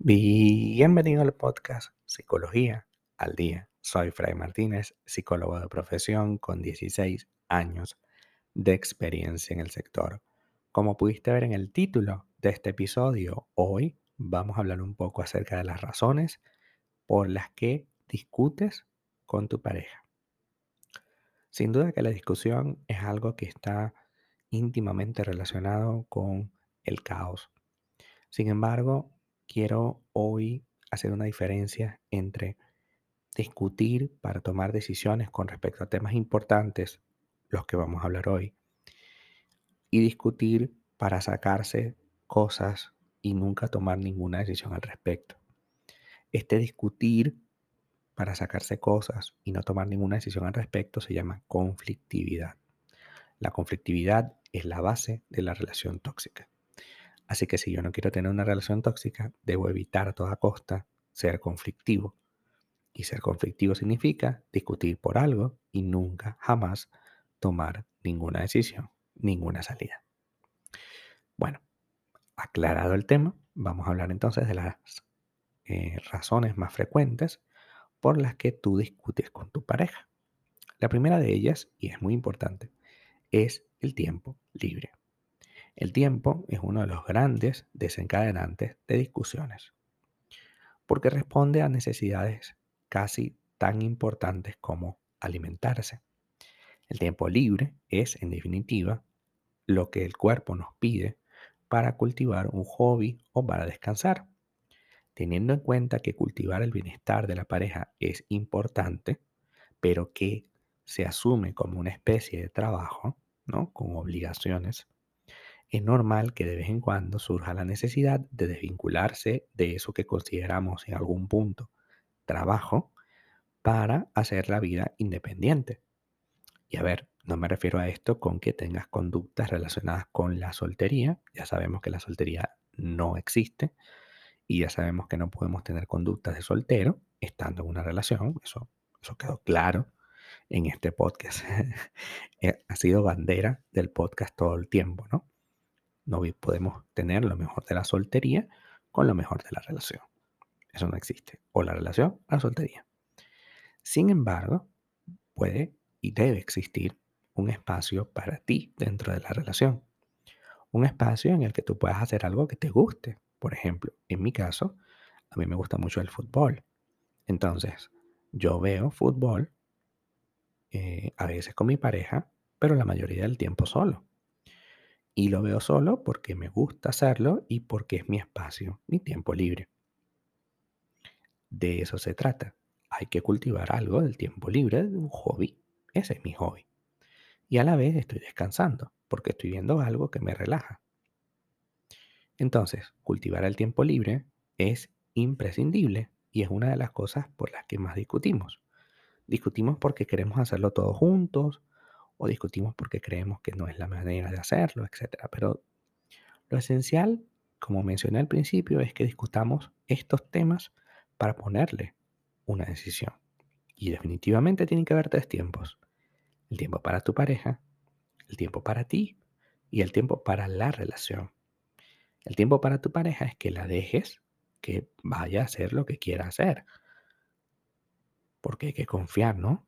Bienvenido al podcast Psicología al Día. Soy Fray Martínez, psicólogo de profesión con 16 años de experiencia en el sector. Como pudiste ver en el título de este episodio, hoy vamos a hablar un poco acerca de las razones por las que discutes con tu pareja. Sin duda que la discusión es algo que está íntimamente relacionado con el caos. Sin embargo, quiero hoy hacer una diferencia entre discutir para tomar decisiones con respecto a temas importantes, los que vamos a hablar hoy, y discutir para sacarse cosas y nunca tomar ninguna decisión al respecto. Este discutir para sacarse cosas y no tomar ninguna decisión al respecto se llama conflictividad. La conflictividad es la base de la relación tóxica. Así que si yo no quiero tener una relación tóxica, debo evitar a toda costa ser conflictivo. Y ser conflictivo significa discutir por algo y nunca, jamás tomar ninguna decisión, ninguna salida. Bueno, aclarado el tema, vamos a hablar entonces de las eh, razones más frecuentes por las que tú discutes con tu pareja. La primera de ellas, y es muy importante, es el tiempo libre. El tiempo es uno de los grandes desencadenantes de discusiones, porque responde a necesidades casi tan importantes como alimentarse. El tiempo libre es, en definitiva, lo que el cuerpo nos pide para cultivar un hobby o para descansar. Teniendo en cuenta que cultivar el bienestar de la pareja es importante, pero que se asume como una especie de trabajo, ¿no? Con obligaciones, es normal que de vez en cuando surja la necesidad de desvincularse de eso que consideramos en algún punto trabajo para hacer la vida independiente. Y a ver, no me refiero a esto con que tengas conductas relacionadas con la soltería. Ya sabemos que la soltería no existe y ya sabemos que no podemos tener conductas de soltero estando en una relación. Eso, eso quedó claro en este podcast. Eh, ha sido bandera del podcast todo el tiempo, ¿no? No podemos tener lo mejor de la soltería con lo mejor de la relación. Eso no existe. O la relación la soltería. Sin embargo, puede y debe existir un espacio para ti dentro de la relación. Un espacio en el que tú puedas hacer algo que te guste. Por ejemplo, en mi caso, a mí me gusta mucho el fútbol. Entonces, yo veo fútbol eh, a veces con mi pareja, pero la mayoría del tiempo solo. Y lo veo solo porque me gusta hacerlo y porque es mi espacio, mi tiempo libre. De eso se trata. Hay que cultivar algo del tiempo libre, de un hobby. Ese es mi hobby. Y a la vez estoy descansando porque estoy viendo algo que me relaja. Entonces, cultivar el tiempo libre es imprescindible y es una de las cosas por las que más discutimos. Discutimos porque queremos hacerlo todos juntos o discutimos porque creemos que no es la manera de hacerlo, etc. Pero lo esencial, como mencioné al principio, es que discutamos estos temas para ponerle una decisión. Y definitivamente tienen que haber tres tiempos. El tiempo para tu pareja, el tiempo para ti y el tiempo para la relación. El tiempo para tu pareja es que la dejes que vaya a hacer lo que quiera hacer. Porque hay que confiar, ¿no?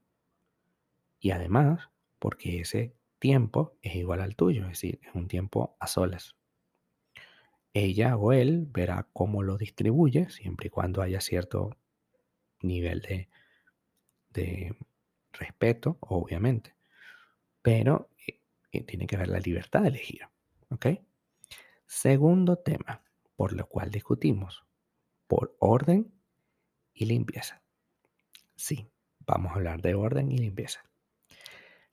Y además, porque ese tiempo es igual al tuyo, es decir, es un tiempo a solas. Ella o él verá cómo lo distribuye, siempre y cuando haya cierto nivel de, respeto, obviamente. Pero eh, eh, tiene que haber la libertad de elegir. ¿Ok? Segundo tema, por lo cual discutimos, por orden y limpieza. Sí, vamos a hablar de orden y limpieza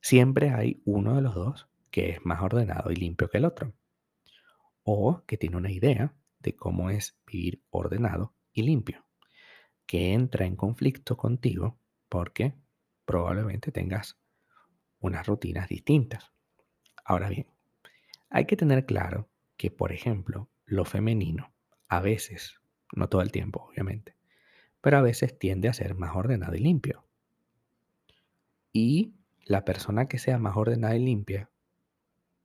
siempre hay uno de los dos que es más ordenado y limpio que el otro. O que tiene una idea de cómo es vivir ordenado y limpio. Que entra en conflicto contigo porque probablemente tengas unas rutinas distintas. Ahora bien, hay que tener claro que, por ejemplo, lo femenino, a veces, no todo el tiempo, obviamente, pero a veces tiende a ser más ordenado y limpio. Y la persona que sea más ordenada y limpia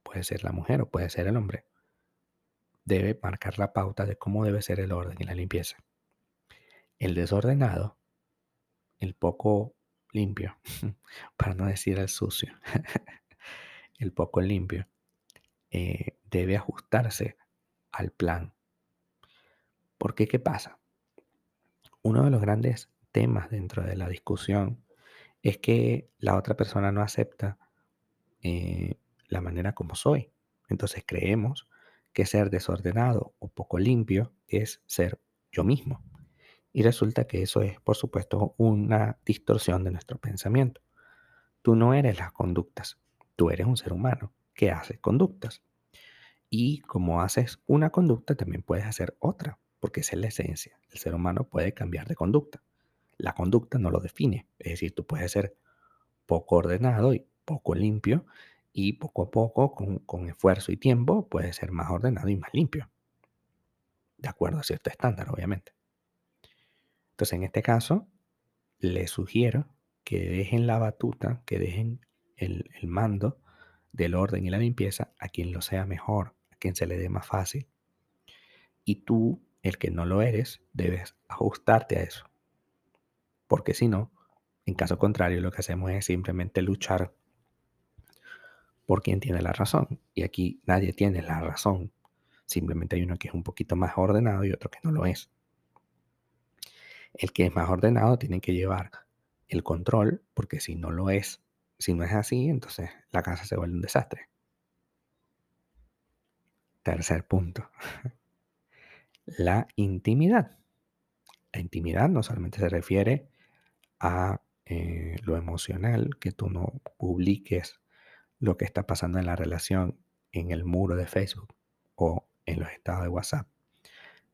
puede ser la mujer o puede ser el hombre, debe marcar la pauta de cómo debe ser el orden y la limpieza. El desordenado, el poco limpio, para no decir el sucio, el poco limpio, eh, debe ajustarse al plan. Porque, ¿qué pasa? Uno de los grandes temas dentro de la discusión es que la otra persona no acepta eh, la manera como soy. Entonces creemos que ser desordenado o poco limpio es ser yo mismo. Y resulta que eso es, por supuesto, una distorsión de nuestro pensamiento. Tú no eres las conductas, tú eres un ser humano que hace conductas. Y como haces una conducta, también puedes hacer otra, porque esa es la esencia. El ser humano puede cambiar de conducta. La conducta no lo define. Es decir, tú puedes ser poco ordenado y poco limpio y poco a poco, con, esfuerzo y tiempo, puede ser más ordenado y más limpio. De acuerdo a cierto estándar, obviamente. Entonces, en este caso, les sugiero que dejen la batuta, que dejen el mando del orden y la limpieza a quien lo sea mejor, a quien se le dé más fácil. Y tú, el que no lo eres, debes ajustarte a eso. Porque si no, en caso contrario, lo que hacemos es simplemente luchar por quien tiene la razón. Y aquí nadie tiene la razón. Simplemente hay uno que es un poquito más ordenado y otro que no lo es. El que es más ordenado tiene que llevar el control, porque si no lo es, si no es así, entonces la casa se vuelve un desastre. Tercer punto. La intimidad. La intimidad no solamente se refiere a eh, lo emocional, que tú no publiques lo que está pasando en la relación en el muro de Facebook o en los estados de WhatsApp.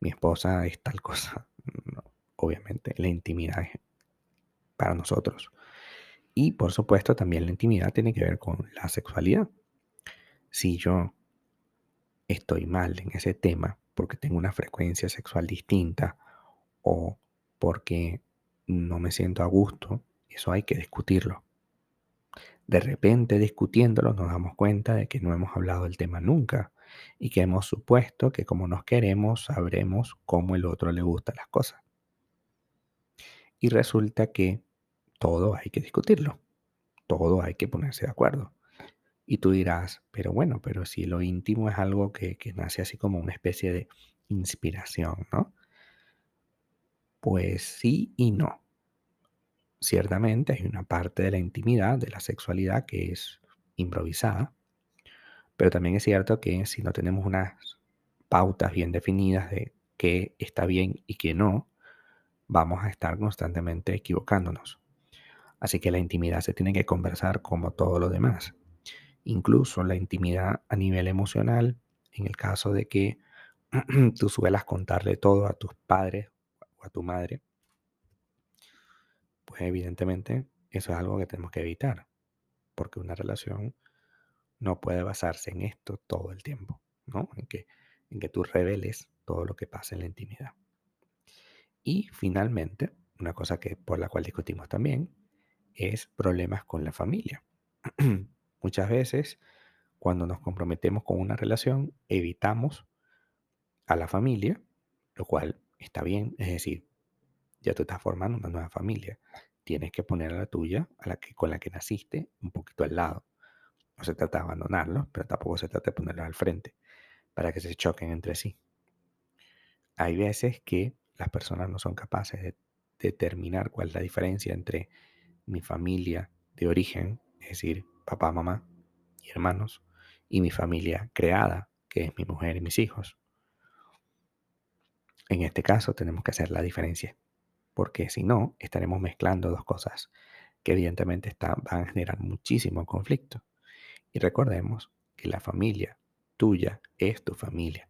Mi esposa es tal cosa. obviamente, la intimidad es para nosotros. Y por supuesto, también la intimidad tiene que ver con la sexualidad. Si yo estoy mal en ese tema porque tengo una frecuencia sexual distinta o porque no me siento a gusto, eso hay que discutirlo de repente discutiéndolo nos damos cuenta de que no hemos hablado del tema nunca y que hemos supuesto que como nos queremos sabremos cómo el otro le gustan las cosas. Y resulta que todo hay que discutirlo, todo hay que ponerse de acuerdo. Y tú dirás, pero bueno, pero si lo íntimo es algo que, que nace así como una especie de inspiración, ¿no? Pues sí y no ciertamente hay una parte de la intimidad, de la sexualidad que es improvisada, pero también es cierto que si no tenemos unas pautas bien definidas de qué está bien y qué no, vamos a estar constantemente equivocándonos. Así que la intimidad se tiene que conversar como todo lo demás. Incluso la intimidad a nivel emocional, en el caso de que tú suelas contarle todo a tus padres o a tu madre, pues evidentemente eso es algo que tenemos que evitar, porque una relación no puede basarse en esto todo el tiempo, ¿no? En que, en que tú reveles todo lo que pasa en la intimidad. Y finalmente, una cosa que por la cual discutimos también es problemas con la familia. Muchas veces, cuando nos comprometemos con una relación, evitamos a la familia, lo cual está bien, es decir, ya tú estás formando una nueva familia. Tienes que poner a la tuya, a la que, con la que naciste, un poquito al lado. No se trata de abandonarlos, pero tampoco se trata de ponerlos al frente para que se choquen entre sí. Hay veces que las personas no son capaces de determinar cuál es la diferencia entre mi familia de origen, es decir, papá, mamá y hermanos, y mi familia creada, que es mi mujer y mis hijos. En este caso tenemos que hacer la diferencia porque si no, estaremos mezclando dos cosas que evidentemente van a generar muchísimo conflicto. Y recordemos que la familia tuya es tu familia.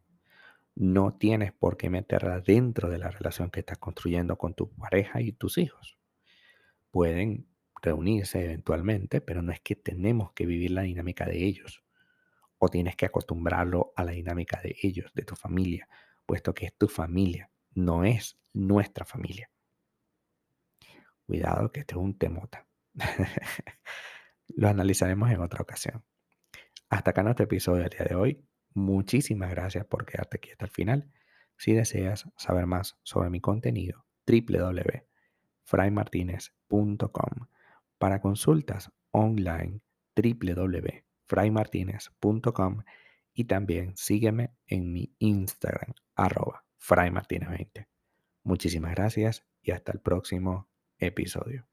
No tienes por qué meterla dentro de la relación que estás construyendo con tu pareja y tus hijos. Pueden reunirse eventualmente, pero no es que tenemos que vivir la dinámica de ellos. O tienes que acostumbrarlo a la dinámica de ellos, de tu familia, puesto que es tu familia, no es nuestra familia. Cuidado que este es un temota. Lo analizaremos en otra ocasión. Hasta acá nuestro episodio del día de hoy. Muchísimas gracias por quedarte aquí hasta el final. Si deseas saber más sobre mi contenido, www.fraymartinez.com. Para consultas online, www.fraymartinez.com y también sígueme en mi Instagram, arroba fraymartinez20. Muchísimas gracias y hasta el próximo episodio.